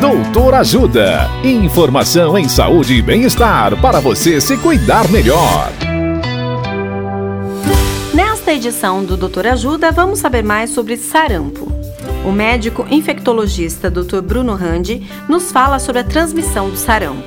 Doutor Ajuda. Informação em saúde e bem-estar para você se cuidar melhor. Nesta edição do Doutor Ajuda, vamos saber mais sobre sarampo. O médico infectologista Dr. Bruno Randi nos fala sobre a transmissão do sarampo.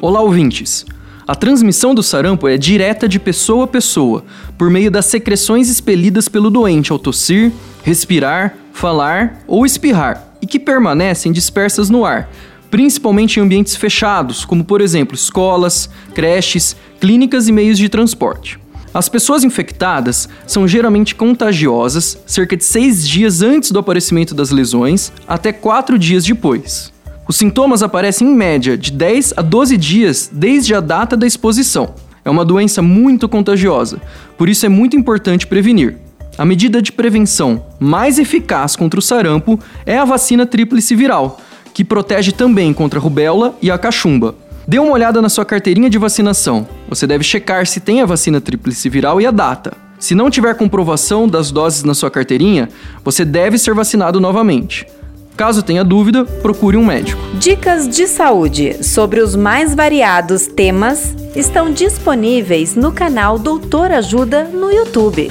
Olá, ouvintes. A transmissão do sarampo é direta de pessoa a pessoa, por meio das secreções expelidas pelo doente ao tossir, respirar, falar ou espirrar, que permanecem dispersas no ar, principalmente em ambientes fechados, como por exemplo escolas, creches, clínicas e meios de transporte. As pessoas infectadas são geralmente contagiosas cerca de seis dias antes do aparecimento das lesões, até quatro dias depois. Os sintomas aparecem em média de 10 a 12 dias desde a data da exposição. É uma doença muito contagiosa, por isso é muito importante prevenir. A medida de prevenção mais eficaz contra o sarampo é a vacina tríplice viral, que protege também contra a rubéola e a cachumba. Dê uma olhada na sua carteirinha de vacinação. Você deve checar se tem a vacina tríplice viral e a data. Se não tiver comprovação das doses na sua carteirinha, você deve ser vacinado novamente. Caso tenha dúvida, procure um médico. Dicas de saúde sobre os mais variados temas estão disponíveis no canal Doutor Ajuda no YouTube.